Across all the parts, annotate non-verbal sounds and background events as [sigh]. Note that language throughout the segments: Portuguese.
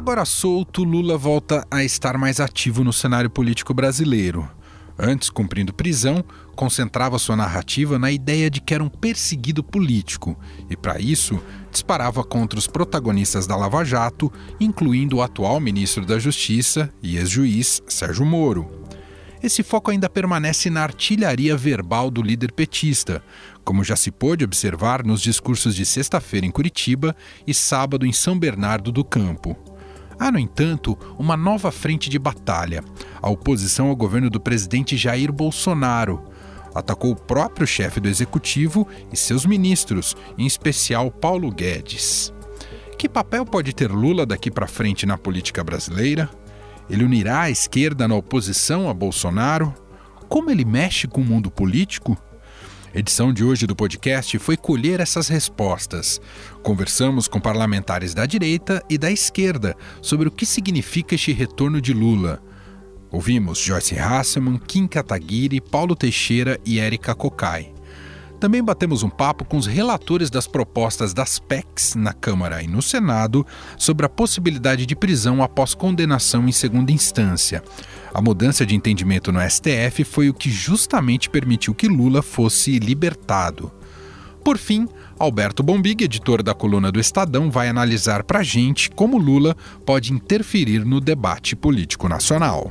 Agora solto, Lula volta a estar mais ativo no cenário político brasileiro. Antes, cumprindo prisão, concentrava sua narrativa na ideia de que era um perseguido político e, para isso, disparava contra os protagonistas da Lava Jato, incluindo o atual ministro da Justiça e ex-juiz Sérgio Moro. Esse foco ainda permanece na artilharia verbal do líder petista, como já se pôde observar nos discursos de sexta-feira em Curitiba e sábado em São Bernardo do Campo. Há, no entanto, uma nova frente de batalha: a oposição ao governo do presidente Jair Bolsonaro. Atacou o próprio chefe do executivo e seus ministros, em especial Paulo Guedes. Que papel pode ter Lula daqui para frente na política brasileira? Ele unirá a esquerda na oposição a Bolsonaro? Como ele mexe com o mundo político? Edição de hoje do podcast foi colher essas respostas. Conversamos com parlamentares da direita e da esquerda sobre o que significa este retorno de Lula. Ouvimos Joyce Hasselman, Kim Kataguiri, Paulo Teixeira e Érica Cocai. Também batemos um papo com os relatores das propostas das PECs na Câmara e no Senado sobre a possibilidade de prisão após condenação em segunda instância. A mudança de entendimento no STF foi o que justamente permitiu que Lula fosse libertado. Por fim, Alberto Bombig, editor da coluna do Estadão, vai analisar para a gente como Lula pode interferir no debate político nacional.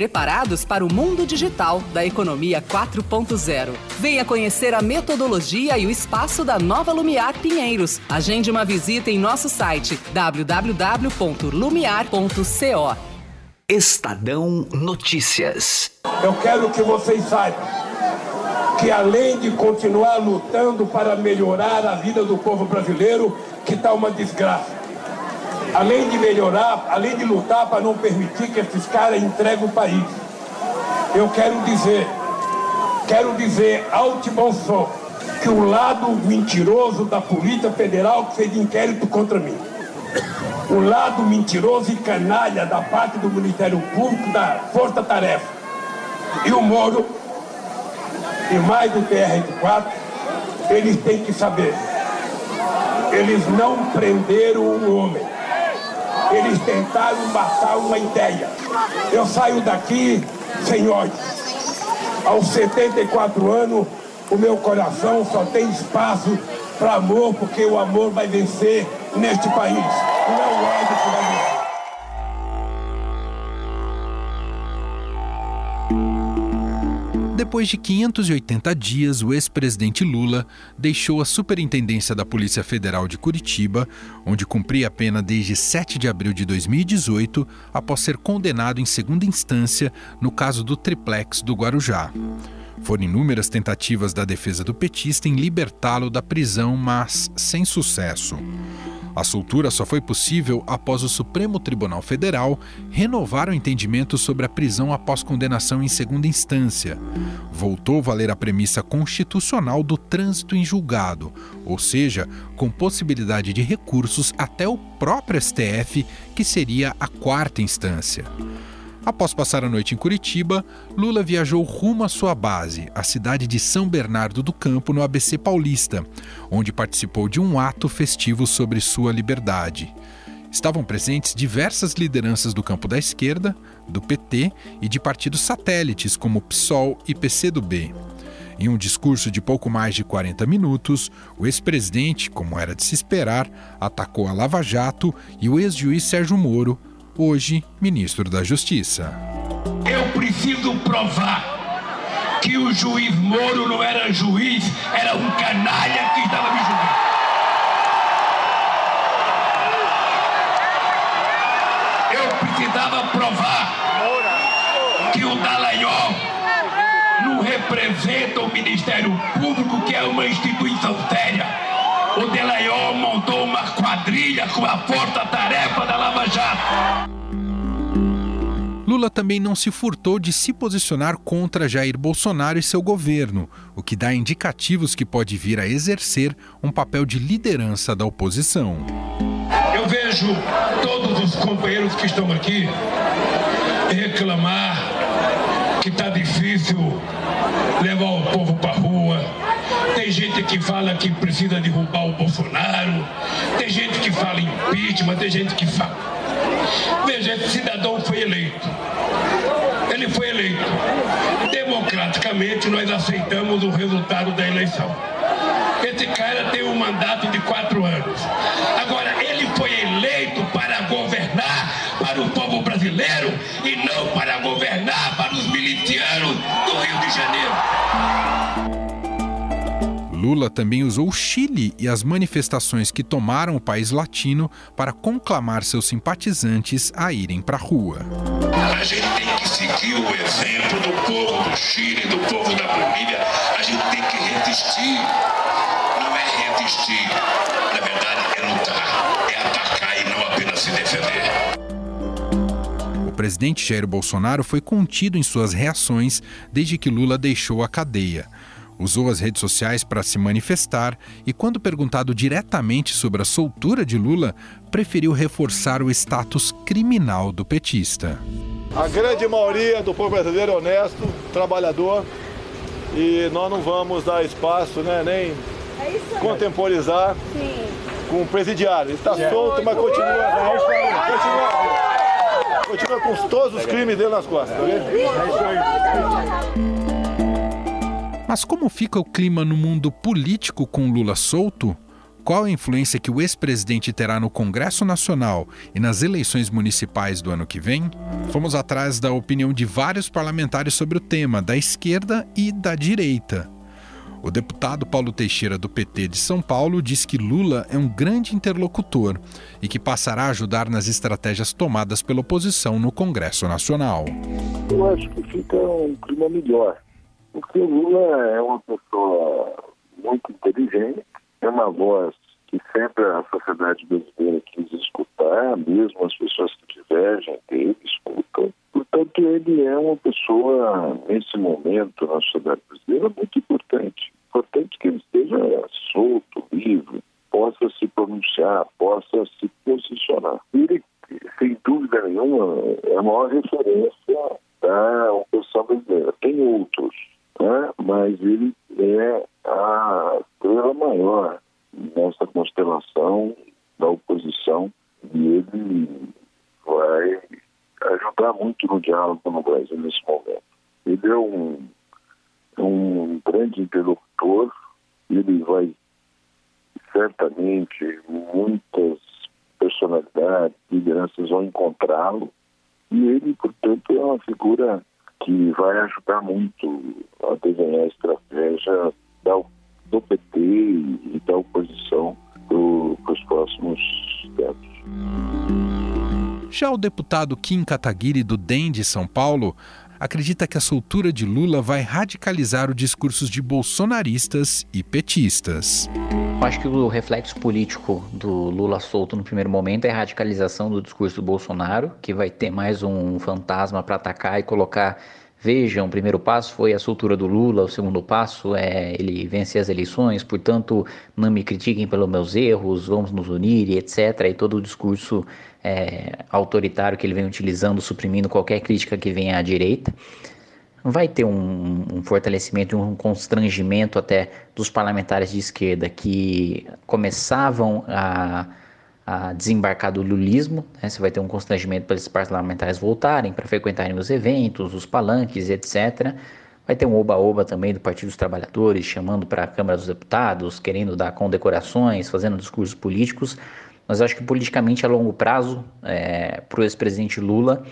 preparados para o mundo digital da economia 4.0. Venha conhecer a metodologia e o espaço da Nova Lumiar Pinheiros. Agende uma visita em nosso site www.lumiar.co. Estadão Notícias. Eu quero que vocês saibam que além de continuar lutando para melhorar a vida do povo brasileiro, que está uma desgraça. Além de melhorar, além de lutar para não permitir que esses caras entreguem o país. Eu quero dizer, quero dizer alto bom som, que o lado mentiroso da Polícia Federal que fez inquérito contra mim o lado mentiroso e canalha da parte do Ministério Público, da Força Tarefa. E o Moro, e mais do TR-4, eles têm que saber. Eles não prenderam um homem. Eles tentaram matar uma ideia. Eu saio daqui, senhores, aos 74 anos, o meu coração só tem espaço para amor, porque o amor vai vencer neste país. Não é o ódio Depois de 580 dias, o ex-presidente Lula deixou a Superintendência da Polícia Federal de Curitiba, onde cumpria a pena desde 7 de abril de 2018, após ser condenado em segunda instância no caso do triplex do Guarujá. Foram inúmeras tentativas da defesa do petista em libertá-lo da prisão, mas sem sucesso. A soltura só foi possível após o Supremo Tribunal Federal renovar o entendimento sobre a prisão após condenação em segunda instância. Voltou a valer a premissa constitucional do trânsito em julgado, ou seja, com possibilidade de recursos até o próprio STF, que seria a quarta instância. Após passar a noite em Curitiba, Lula viajou rumo à sua base, a cidade de São Bernardo do Campo, no ABC Paulista, onde participou de um ato festivo sobre sua liberdade. Estavam presentes diversas lideranças do campo da esquerda, do PT e de partidos satélites como PSOL e PCdoB. Em um discurso de pouco mais de 40 minutos, o ex-presidente, como era de se esperar, atacou a Lava Jato e o ex-juiz Sérgio Moro, hoje ministro da Justiça. Eu preciso provar que o juiz Moro não era juiz, era um canalha que estava me julgando. Eu precisava provar que o Dallagnol não representa o Ministério Público, que é uma instituição séria. O Dallagnol montou uma quadrilha com a força-tarefa da Lava Jato. Lula também não se furtou de se posicionar contra Jair Bolsonaro e seu governo, o que dá indicativos que pode vir a exercer um papel de liderança da oposição. Eu vejo todos os companheiros que estão aqui reclamar que está difícil levar o povo para rua. Tem gente que fala que precisa derrubar o Bolsonaro. Tem gente que fala impeachment. Tem gente que fala Veja, esse cidadão foi eleito. Ele foi eleito. Democraticamente, nós aceitamos o resultado da eleição. Esse cara tem um mandato de quatro anos. Agora, ele foi eleito para governar para o povo brasileiro e não para governar para os milicianos do Rio de Janeiro. Lula também usou o Chile e as manifestações que tomaram o país latino para conclamar seus simpatizantes a irem para a rua. A gente tem que seguir o exemplo do povo do Chile, do povo da Bolívia. A gente tem que resistir. Não é resistir. Na verdade, é lutar. É atacar e não apenas se defender. O presidente Jair Bolsonaro foi contido em suas reações desde que Lula deixou a cadeia usou as redes sociais para se manifestar e, quando perguntado diretamente sobre a soltura de Lula, preferiu reforçar o status criminal do petista. A grande maioria do povo brasileiro é honesto, trabalhador, e nós não vamos dar espaço, né, nem é contemporizar Sim. com o presidiário. Está é. solto, mas continua, é continua, continua com todos os crimes dele nas costas. Tá vendo? É isso aí. Mas como fica o clima no mundo político com Lula solto? Qual a influência que o ex-presidente terá no Congresso Nacional e nas eleições municipais do ano que vem? Fomos atrás da opinião de vários parlamentares sobre o tema, da esquerda e da direita. O deputado Paulo Teixeira, do PT de São Paulo, diz que Lula é um grande interlocutor e que passará a ajudar nas estratégias tomadas pela oposição no Congresso Nacional. Eu acho que fica um clima melhor porque o Lula é uma pessoa muito inteligente, é uma voz que sempre a sociedade brasileira quis escutar, mesmo as pessoas que divergem dele escutam. Portanto, ele é uma pessoa, nesse momento, na sociedade brasileira, muito importante. Importante que ele esteja solto, livre, possa se pronunciar, possa se posicionar. Ele, sem dúvida nenhuma, é a maior referência da oposição brasileira. Tem outros, né? mas ele é a estrela maior nessa constelação da oposição e ele vai ajudar muito no diálogo no Brasil nesse momento. Ele é um, um grande interlocutor, ele vai certamente muitas personalidades, lideranças vão encontrá-lo e ele, portanto, é uma figura que vai ajudar muito a desenhar a estratégia da, do PT e da oposição para os próximos tempos. Já o deputado Kim Kataguiri, do DEM de São Paulo, acredita que a soltura de Lula vai radicalizar os discursos de bolsonaristas e petistas. Acho que o reflexo político do Lula solto no primeiro momento é a radicalização do discurso do Bolsonaro, que vai ter mais um fantasma para atacar e colocar Vejam, o primeiro passo foi a soltura do Lula, o segundo passo é ele vencer as eleições, portanto, não me critiquem pelos meus erros, vamos nos unir etc. E todo o discurso é, autoritário que ele vem utilizando, suprimindo qualquer crítica que venha à direita. Vai ter um, um fortalecimento um constrangimento até dos parlamentares de esquerda que começavam a a desembarcar do lulismo, né? você vai ter um constrangimento para esses parlamentares voltarem, para frequentarem os eventos, os palanques, etc. Vai ter um oba-oba também do Partido dos Trabalhadores, chamando para a Câmara dos Deputados, querendo dar condecorações, fazendo discursos políticos. Mas acho que politicamente a longo prazo, é, para o ex-presidente Lula,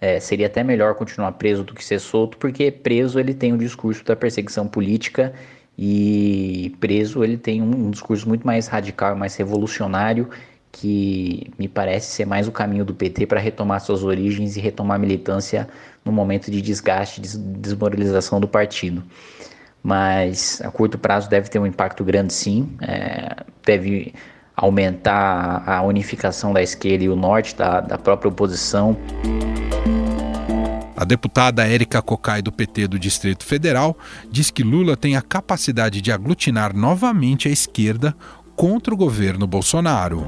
é, seria até melhor continuar preso do que ser solto, porque preso ele tem o discurso da perseguição política e preso ele tem um, um discurso muito mais radical, mais revolucionário que me parece ser mais o caminho do PT para retomar suas origens e retomar a militância no momento de desgaste, de desmoralização do partido. Mas a curto prazo deve ter um impacto grande, sim. É, deve aumentar a unificação da esquerda e o norte da, da própria oposição. A deputada Érica Cocai, do PT do Distrito Federal, diz que Lula tem a capacidade de aglutinar novamente a esquerda contra o governo Bolsonaro.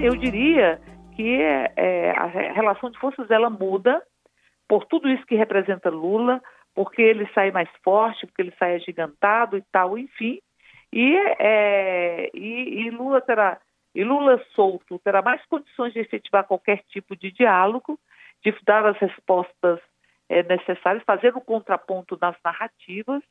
Eu diria que é, a relação de forças ela muda por tudo isso que representa Lula, porque ele sai mais forte, porque ele sai agigantado e tal, enfim. E, é, e, e Lula terá e Lula solto terá mais condições de efetivar qualquer tipo de diálogo, de dar as respostas é, necessárias, fazer o contraponto nas narrativas.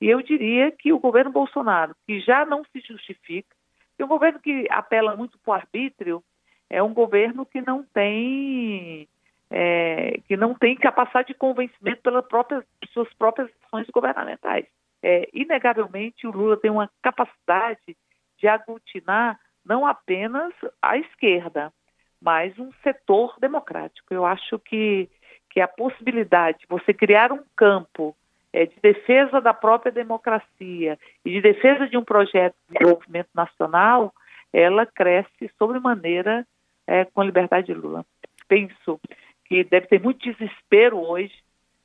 E eu diria que o governo Bolsonaro, que já não se justifica, um governo que apela muito para o arbítrio, é um governo que não tem é, que não tem capacidade de convencimento pelas próprias suas próprias ações governamentais. É, inegavelmente, o Lula tem uma capacidade de aglutinar não apenas a esquerda, mas um setor democrático. Eu acho que, que a possibilidade de você criar um campo é, de defesa da própria democracia e de defesa de um projeto de desenvolvimento nacional, ela cresce sobremaneira é, com a liberdade de Lula. Penso que deve ter muito desespero hoje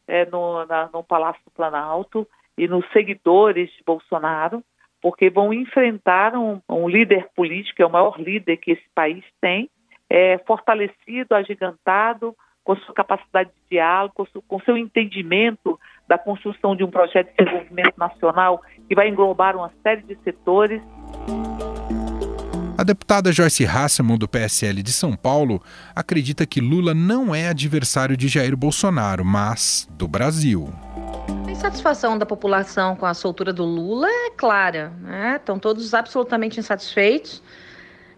é, no, na, no Palácio do Planalto e nos seguidores de Bolsonaro, porque vão enfrentar um, um líder político, é o maior líder que esse país tem, é, fortalecido, agigantado, com sua capacidade de diálogo, com seu, com seu entendimento da construção de um projeto de desenvolvimento nacional que vai englobar uma série de setores. A deputada Joyce Hasselman, do PSL de São Paulo, acredita que Lula não é adversário de Jair Bolsonaro, mas do Brasil. A insatisfação da população com a soltura do Lula é clara. Né? Estão todos absolutamente insatisfeitos,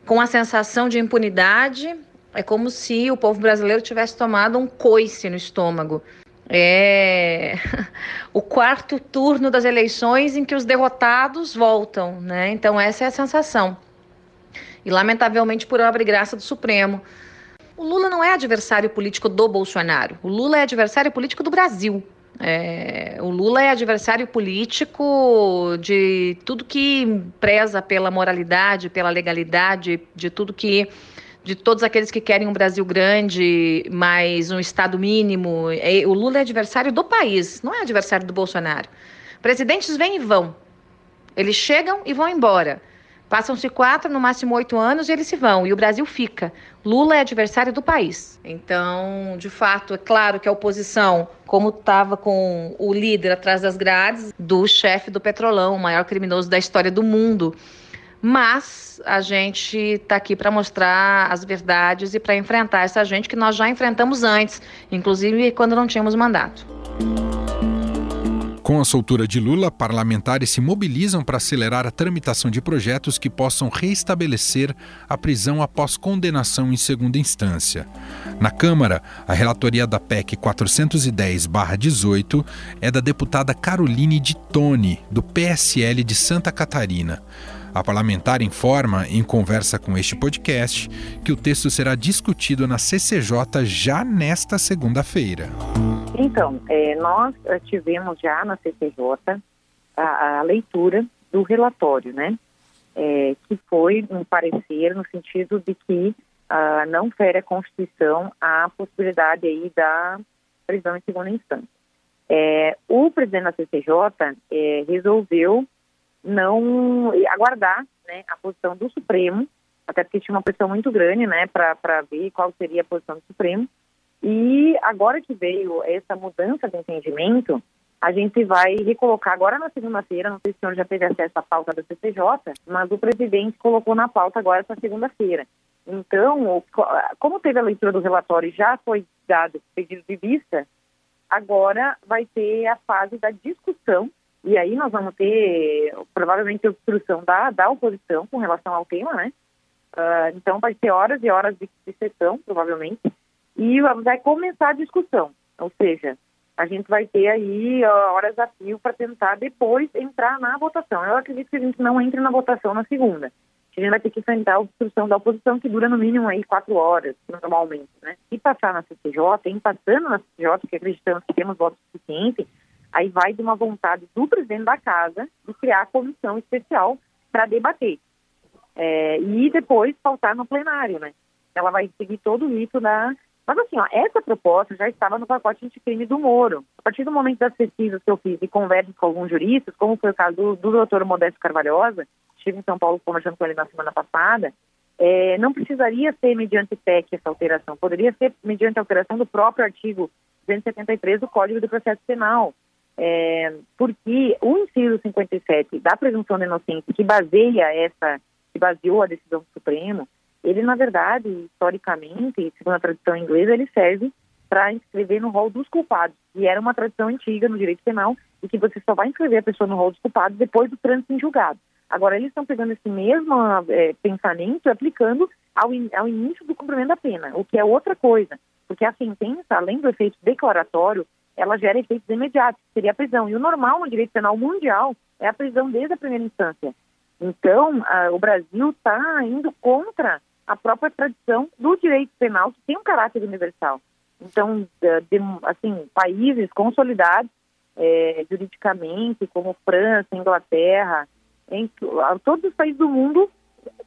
com a sensação de impunidade. É como se o povo brasileiro tivesse tomado um coice no estômago. É [laughs] o quarto turno das eleições em que os derrotados voltam, né? Então essa é a sensação e, lamentavelmente, por obra e graça do Supremo. O Lula não é adversário político do Bolsonaro. O Lula é adversário político do Brasil. É, o Lula é adversário político de tudo que preza pela moralidade, pela legalidade, de tudo que. De todos aqueles que querem um Brasil grande, mais um Estado mínimo. É, o Lula é adversário do país, não é adversário do Bolsonaro. Presidentes vêm e vão. Eles chegam e vão embora. Passam-se quatro, no máximo oito anos, e eles se vão, e o Brasil fica. Lula é adversário do país. Então, de fato, é claro que a oposição, como estava com o líder atrás das grades, do chefe do Petrolão, o maior criminoso da história do mundo. Mas a gente está aqui para mostrar as verdades e para enfrentar essa gente que nós já enfrentamos antes, inclusive quando não tínhamos mandato. Com a soltura de Lula, parlamentares se mobilizam para acelerar a tramitação de projetos que possam reestabelecer a prisão após condenação em segunda instância. Na Câmara, a relatoria da PEC 410-18 é da deputada Caroline de Tone, do PSL de Santa Catarina. A parlamentar informa, em conversa com este podcast, que o texto será discutido na CCJ já nesta segunda-feira. Então, é, nós eh, tivemos já na CCJ a, a leitura do relatório, né? É, que foi um parecer no sentido de que ah, não fere a Constituição a possibilidade aí da prisão em segunda instância. É, o presidente da CCJ é, resolveu não aguardar né, a posição do Supremo, até porque tinha uma pressão muito grande né, para ver qual seria a posição do Supremo, e agora que veio essa mudança de entendimento, a gente vai recolocar agora na segunda-feira, não sei se o senhor já teve acesso à pauta da CCJ, mas o presidente colocou na pauta agora essa segunda-feira. Então, como teve a leitura do relatório e já foi dado pedido de vista, agora vai ter a fase da discussão, e aí nós vamos ter provavelmente obstrução da, da oposição com relação ao tema, né? Uh, então vai ter horas e horas de, de sessão, provavelmente, e vai começar a discussão. Ou seja, a gente vai ter aí horas a fio para tentar depois entrar na votação. Eu acredito que a gente não entre na votação na segunda. A gente vai ter que enfrentar a obstrução da oposição, que dura no mínimo aí quatro horas, normalmente, né? E passar na CCJ, em passando na CCJ, que acreditamos que temos votos suficientes, aí vai de uma vontade do presidente da casa de criar a comissão especial para debater. É, e depois faltar no plenário, né? Ela vai seguir todo o rito da Mas assim, ó, essa proposta já estava no pacote anticrime do Moro. A partir do momento das pesquisas que eu fiz e conversas com alguns juristas, como foi o caso do, do doutor Modesto Carvalhosa, estive em São Paulo conversando com ele na semana passada, é, não precisaria ser mediante PEC essa alteração, poderia ser mediante alteração do próprio artigo 273 do Código do Processo Penal. É, porque o inciso 57 da presunção de inocência, que baseia essa, que baseou a decisão do Supremo, ele, na verdade, historicamente, segundo a tradição inglesa, ele serve para inscrever no rol dos culpados, e era uma tradição antiga no direito penal, e que você só vai inscrever a pessoa no rol dos culpados depois do trânsito em julgado. Agora, eles estão pegando esse mesmo é, pensamento e aplicando ao, in, ao início do cumprimento da pena, o que é outra coisa, porque a sentença, além do efeito declaratório, ela gera efeitos imediatos, seria a prisão. E o normal no direito penal mundial é a prisão desde a primeira instância. Então, a, o Brasil está indo contra a própria tradição do direito penal, que tem um caráter universal. Então, de, assim, países consolidados é, juridicamente, como França, Inglaterra, em, todos os países do mundo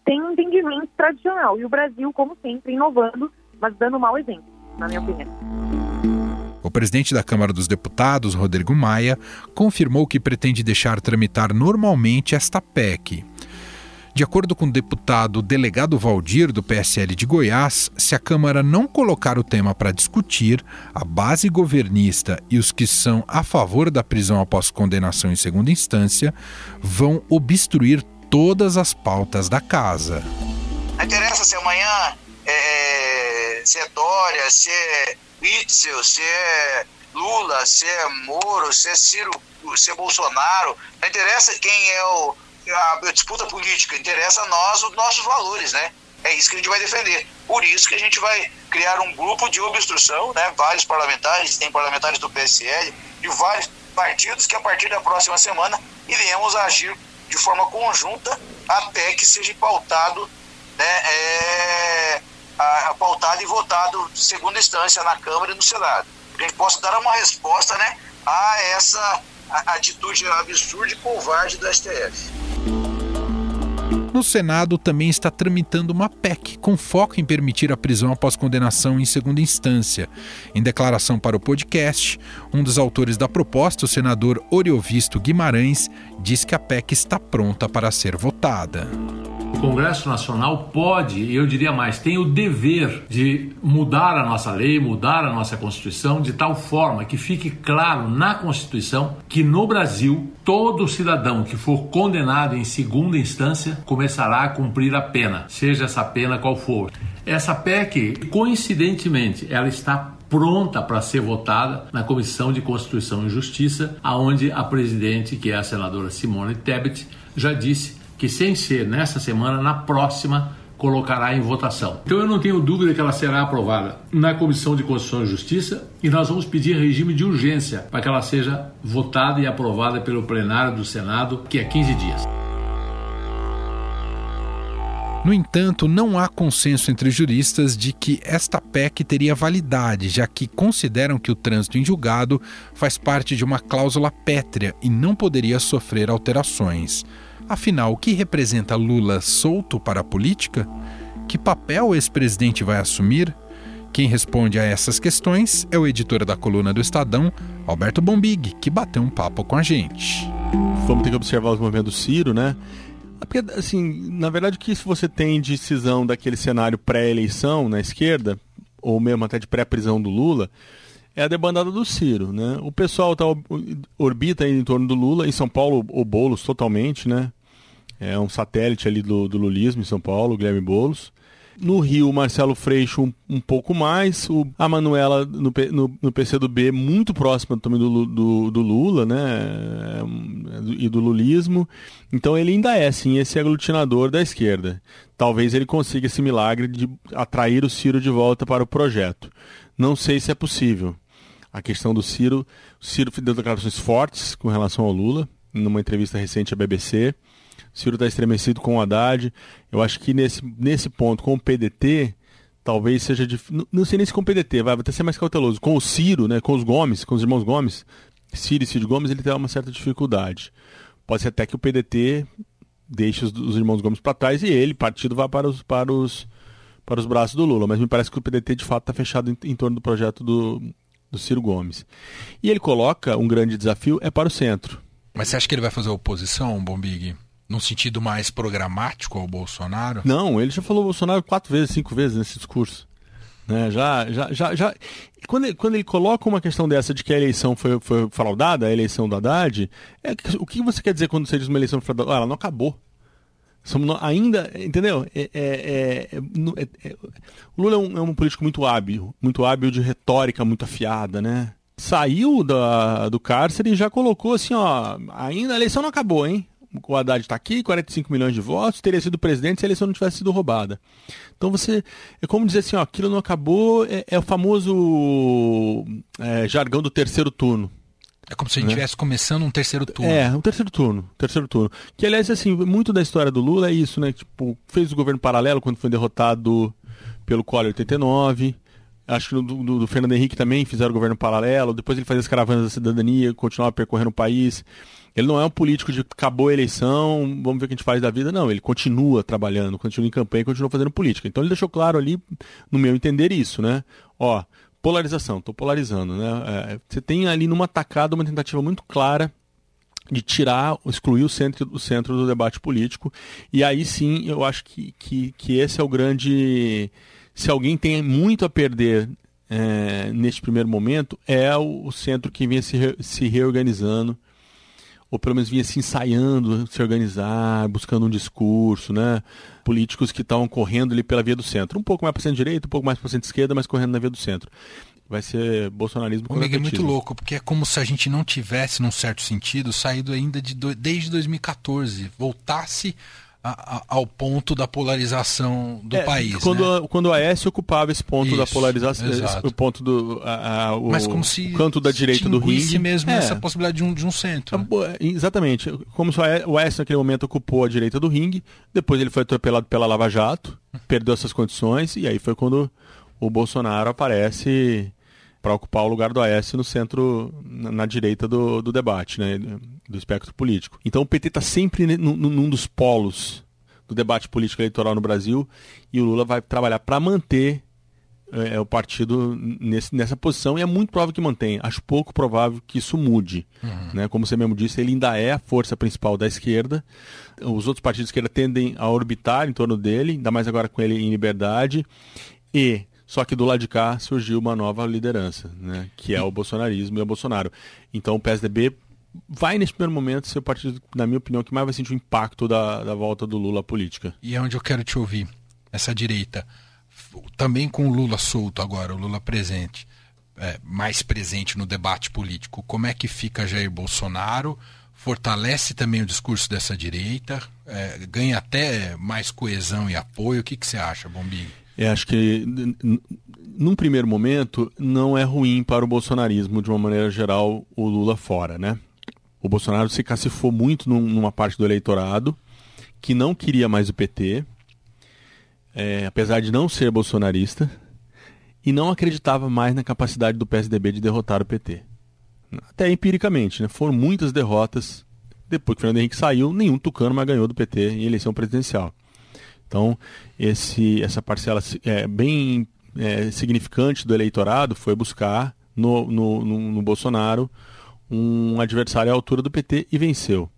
têm um entendimento tradicional. E o Brasil, como sempre, inovando, mas dando mau exemplo, na minha opinião. O presidente da Câmara dos Deputados, Rodrigo Maia, confirmou que pretende deixar tramitar normalmente esta PEC. De acordo com o deputado delegado Valdir, do PSL de Goiás, se a Câmara não colocar o tema para discutir, a base governista e os que são a favor da prisão após condenação em segunda instância vão obstruir todas as pautas da casa. Não interessa se amanhã é, se é Dória, se é Witzel, se é Lula, se é Moro, se é Ciro, se é Bolsonaro. Não interessa quem é o a disputa política interessa a nós os nossos valores, né? É isso que a gente vai defender. Por isso que a gente vai criar um grupo de obstrução, né? Vários parlamentares, tem parlamentares do PSL, de vários partidos que a partir da próxima semana iremos agir de forma conjunta até que seja pautado, né? É, a, pautado e votado segunda instância na Câmara e no Senado. Que a gente possa dar uma resposta, né? A essa atitude absurda e covarde do STF. No Senado também está tramitando uma PEC com foco em permitir a prisão após condenação em segunda instância. Em declaração para o podcast, um dos autores da proposta, o senador Oriovisto Guimarães, diz que a PEC está pronta para ser votada. O Congresso Nacional pode, e eu diria mais, tem o dever de mudar a nossa lei, mudar a nossa Constituição de tal forma que fique claro na Constituição que no Brasil todo cidadão que for condenado em segunda instância começará a cumprir a pena, seja essa pena qual for. Essa PEC, coincidentemente, ela está pronta para ser votada na Comissão de Constituição e Justiça, aonde a presidente, que é a senadora Simone Tebet, já disse que, sem ser nessa semana, na próxima colocará em votação. Então eu não tenho dúvida que ela será aprovada na Comissão de Constituição e Justiça e nós vamos pedir regime de urgência para que ela seja votada e aprovada pelo plenário do Senado, que é 15 dias. No entanto, não há consenso entre juristas de que esta PEC teria validade, já que consideram que o trânsito em julgado faz parte de uma cláusula pétrea e não poderia sofrer alterações. Afinal, o que representa Lula solto para a política? Que papel o ex-presidente vai assumir? Quem responde a essas questões é o editor da coluna do Estadão, Alberto Bombig, que bateu um papo com a gente. Vamos ter que observar os movimentos do Ciro, né? Porque, assim, na verdade, o que você tem de decisão daquele cenário pré-eleição na esquerda, ou mesmo até de pré-prisão do Lula, é a debandada do Ciro, né? O pessoal tá, orbita em torno do Lula, em São Paulo o Boulos totalmente, né? É um satélite ali do, do lulismo em São Paulo, Guilherme Boulos. No Rio, o Marcelo Freixo um, um, pouco mais. O, a Manuela no, no, no PCdoB muito próxima também do, do, do, Lula, né? E do lulismo. Então ele ainda é, sim, esse aglutinador da esquerda. Talvez ele consiga esse milagre de atrair o Ciro de volta para o projeto. Não sei se é possível a questão do Ciro. O Ciro deu declarações fortes com relação ao Lula, numa entrevista recente à BBC. O Ciro está estremecido com o Haddad. Eu acho que nesse, nesse ponto, com o PDT, talvez seja difícil. Não sei nem se com o PDT, vai até ser mais cauteloso. Com o Ciro, né, com os Gomes, com os irmãos Gomes, Ciro e Ciro Gomes, ele tem uma certa dificuldade. Pode ser até que o PDT deixe os, os irmãos Gomes para trás e ele, partido, vá para os, para os para os braços do Lula, mas me parece que o PDT de fato está fechado em, em, torno do projeto do, do Ciro Gomes. E ele coloca um grande desafio é para o centro. Mas você acha que ele vai fazer oposição, Bombig? Num sentido mais programático ao Bolsonaro? Não, ele já falou Bolsonaro quatro vezes, cinco vezes nesse discurso. Né? Já, já, já, já... Quando, ele, quando ele coloca uma questão dessa de que a eleição foi, foi fraudada, a eleição do Haddad, é, o que você quer dizer quando você diz uma eleição fraudada? Ah, ela não acabou. Somos ainda, entendeu? É, é, é, é, o Lula é um, é um, político muito hábil, muito hábil de retórica muito afiada, né? Saiu da, do cárcere e já colocou assim, ó, ainda a eleição não acabou, hein? O Haddad está aqui, 45 milhões de votos, teria sido presidente se a eleição não tivesse sido roubada. Então você, é como dizer assim, ó, aquilo não acabou, é, é o famoso jargão do terceiro turno. É como se a gente estivesse né? começando um terceiro turno. É, um terceiro turno. Terceiro turno. Que, aliás, assim, muito da história do Lula é isso, né? Tipo, fez o governo paralelo quando foi derrotado pelo Collor 89. Acho que do, do, do, Fernando Henrique também fizeram o governo paralelo. Depois ele fazia as caravanas da cidadania, continuava percorrendo o país. Ele não é um político de acabou a eleição, vamos ver o que a gente faz da vida. Não, ele continua trabalhando, continua em campanha, continua fazendo política. Então ele deixou claro ali, no meu entender, isso, né? Ó, polarização, estou polarizando, né? É, você tem ali numa tacada uma tentativa muito clara de tirar, excluir o centro, o centro do debate político. E aí sim, eu acho que, que, que esse é o grande. Se alguém tem muito a perder é, neste primeiro momento, é o, o centro que vinha se, re, se reorganizando ou pelo menos vinha se ensaiando, se organizar, buscando um discurso, né? Políticos que estavam correndo ali pela via do centro. Um pouco mais para centro-direita, um pouco mais para centro-esquerda, mas correndo na via do centro. Vai ser bolsonarismo O é muito louco, porque é como se a gente não tivesse, num certo sentido, saído ainda de do... desde 2014. Voltasse a, a, ao ponto da polarização do é, país. Quando, né? quando o Aécio ocupava esse ponto Isso, da polarização, esse, o ponto do a, o Mas como se canto da direita do ringue. mesmo é. essa possibilidade de um, de um centro. Né? Exatamente. Como se o Aécio naquele momento ocupou a direita do ringue, depois ele foi atropelado pela Lava Jato, perdeu essas condições, e aí foi quando o Bolsonaro aparece para ocupar o lugar do Aécio no centro, na, na direita do, do debate, né? do espectro político. Então o PT está sempre num, num dos polos do debate político eleitoral no Brasil e o Lula vai trabalhar para manter é, o partido nesse, nessa posição e é muito provável que mantenha. Acho pouco provável que isso mude. Uhum. Né? Como você mesmo disse, ele ainda é a força principal da esquerda. Os outros partidos de esquerda tendem a orbitar em torno dele, ainda mais agora com ele em liberdade. E só que do lado de cá surgiu uma nova liderança, né? que é o bolsonarismo e o Bolsonaro. Então o PSDB vai nesse primeiro momento ser o partido, na minha opinião, que mais vai sentir o impacto da, da volta do Lula à política. E é onde eu quero te ouvir, essa direita. Também com o Lula solto agora, o Lula presente, é, mais presente no debate político. Como é que fica Jair Bolsonaro? Fortalece também o discurso dessa direita? É, ganha até mais coesão e apoio? O que, que você acha, Bombinho? Eu acho que num primeiro momento não é ruim para o bolsonarismo de uma maneira geral o Lula fora, né? O Bolsonaro se cacifou muito num, numa parte do eleitorado que não queria mais o PT, é, apesar de não ser bolsonarista, e não acreditava mais na capacidade do PSDB de derrotar o PT. Até empiricamente, né? Foram muitas derrotas. Depois que o Fernando Henrique saiu, nenhum tucano mais ganhou do PT em eleição presidencial. Então, esse, essa parcela é, bem é, significante do eleitorado foi buscar no, no, no, no Bolsonaro um adversário à altura do PT e venceu.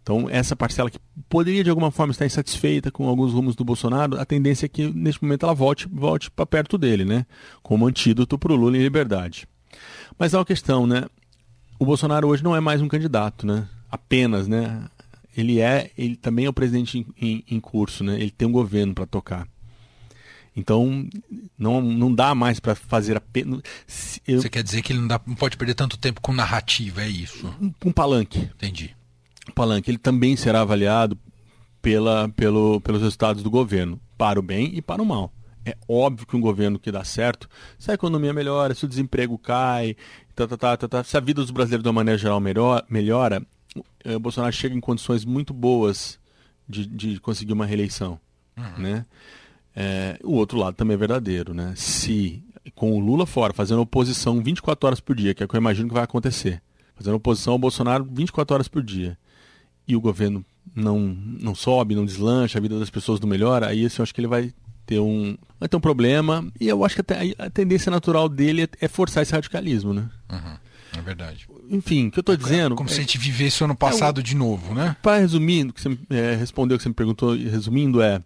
Então, essa parcela que poderia de alguma forma estar insatisfeita com alguns rumos do Bolsonaro, a tendência é que neste momento ela volte, volte para perto dele, né? Como antídoto para o Lula em liberdade. Mas há uma questão, né? O Bolsonaro hoje não é mais um candidato, né? Apenas, né? Ele é, ele também é o presidente em, em, curso, né? Ele tem um governo para tocar. Então, não, não dá mais para fazer apenas. Eu... Você quer dizer que ele não, dá, não pode perder tanto tempo com narrativa, é isso? Um, palanque. Entendi. Um palanque. Ele também será avaliado pela, pelo, pelos resultados do governo, para o bem e para o mal. É óbvio que um governo que dá certo, se a economia melhora, se o desemprego cai, tá, tá, tá, tá, tá se a vida dos brasileiros de uma maneira geral melhor, melhora, o eh, Bolsonaro chega em condições muito boas de, de conseguir uma reeleição. Uhum. Né? É, o outro lado também é verdadeiro. Né? Se com o Lula fora, fazendo oposição 24 horas por dia, que é o que eu imagino que vai acontecer, fazendo oposição ao Bolsonaro 24 horas por dia, e o governo não, não sobe, não deslancha, a vida das pessoas não melhora, aí eu acho que ele vai ter um, vai ter um problema. E eu acho que a, a tendência natural dele é, é forçar esse radicalismo, né? Uhum, é verdade. Enfim, o que eu estou dizendo. Como é, se a gente vivesse o ano passado é, de novo, né? Para resumir, que você é, respondeu o que você me perguntou, resumindo, é.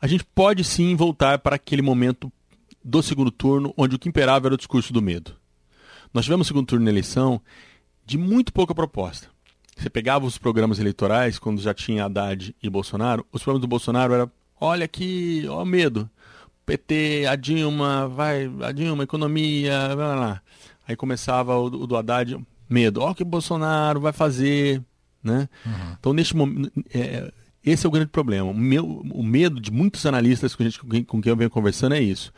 A gente pode sim voltar para aquele momento do segundo turno, onde o que imperava era o discurso do medo. Nós tivemos o segundo turno na eleição de muito pouca proposta. Você pegava os programas eleitorais, quando já tinha Haddad e Bolsonaro, os programas do Bolsonaro era olha aqui, ó medo. PT, a Dilma, vai, a Dilma, economia, vai lá. Aí começava o, o do Haddad, medo. Ó o que o Bolsonaro vai fazer, né? Uhum. Então, neste momento, é, esse é o grande problema. O, meu, o medo de muitos analistas com, gente, com, quem, com quem eu venho conversando é isso.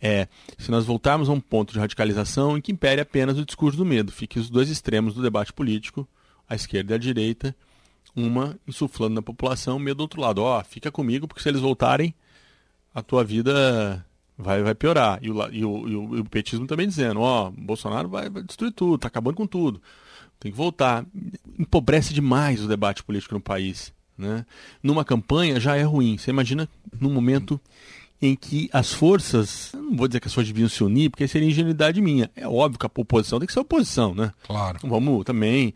É, se nós voltarmos a um ponto de radicalização em que impere apenas o discurso do medo, fique os dois extremos do debate político, a esquerda e a direita, uma insuflando na população, medo do outro lado. Ó, oh, fica comigo, porque se eles voltarem, a tua vida vai, vai piorar. E o, e o, e o, petismo também dizendo, ó, Bolsonaro vai, vai destruir tudo, tá acabando com tudo. Tem que voltar. Empobrece demais o debate político no país. Né? Numa campanha já é ruim. Você imagina num momento em que as forças, não vou dizer que as forças deviam se unir, porque seria ingenuidade minha. É óbvio que a oposição tem que ser oposição, né? Claro. Vamos também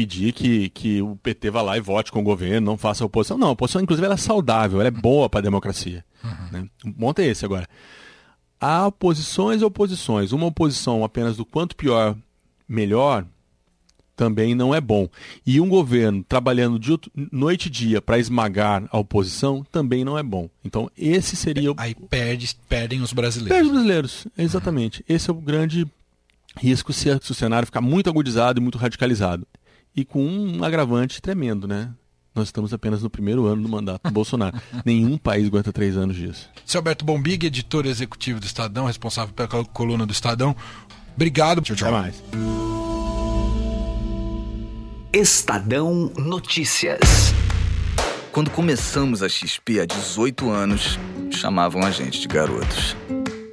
pedir que, que o PT vá lá e vote com o governo, não faça oposição. Não, a oposição, inclusive, ela é saudável, ela é boa para a democracia. Uhum. Né? O ponto é esse agora. Há oposições e oposições. Uma oposição apenas do quanto pior, melhor, também não é bom. E um governo trabalhando de noite e dia para esmagar a oposição também não é bom. Então, esse seria o. Aí perde, perdem os brasileiros. Perdem os brasileiros, exatamente. Uhum. Esse é o grande risco se, se o cenário ficar muito agudizado e muito radicalizado e com um agravante tremendo, né? Nós estamos apenas no primeiro ano do mandato do Bolsonaro. [laughs] Nenhum país aguenta três anos disso. Seu Alberto Bombig, editor executivo do Estadão, responsável pela coluna do Estadão. Obrigado. Tchau, tchau. Até mais. Estadão Notícias. Quando começamos a XP há 18 anos, chamavam a gente de garotos.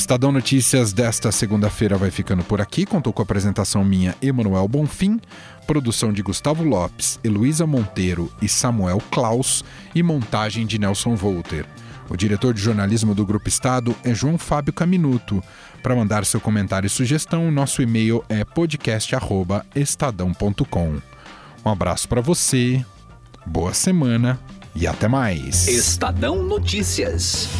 Estadão Notícias desta segunda-feira vai ficando por aqui. Contou com a apresentação minha, Emanuel Bonfim, produção de Gustavo Lopes, Heloísa Monteiro e Samuel Klaus e montagem de Nelson Volter. O diretor de jornalismo do Grupo Estado é João Fábio Caminuto. Para mandar seu comentário e sugestão, nosso e-mail é podcast@estadão.com. Um abraço para você, boa semana e até mais. Estadão Notícias.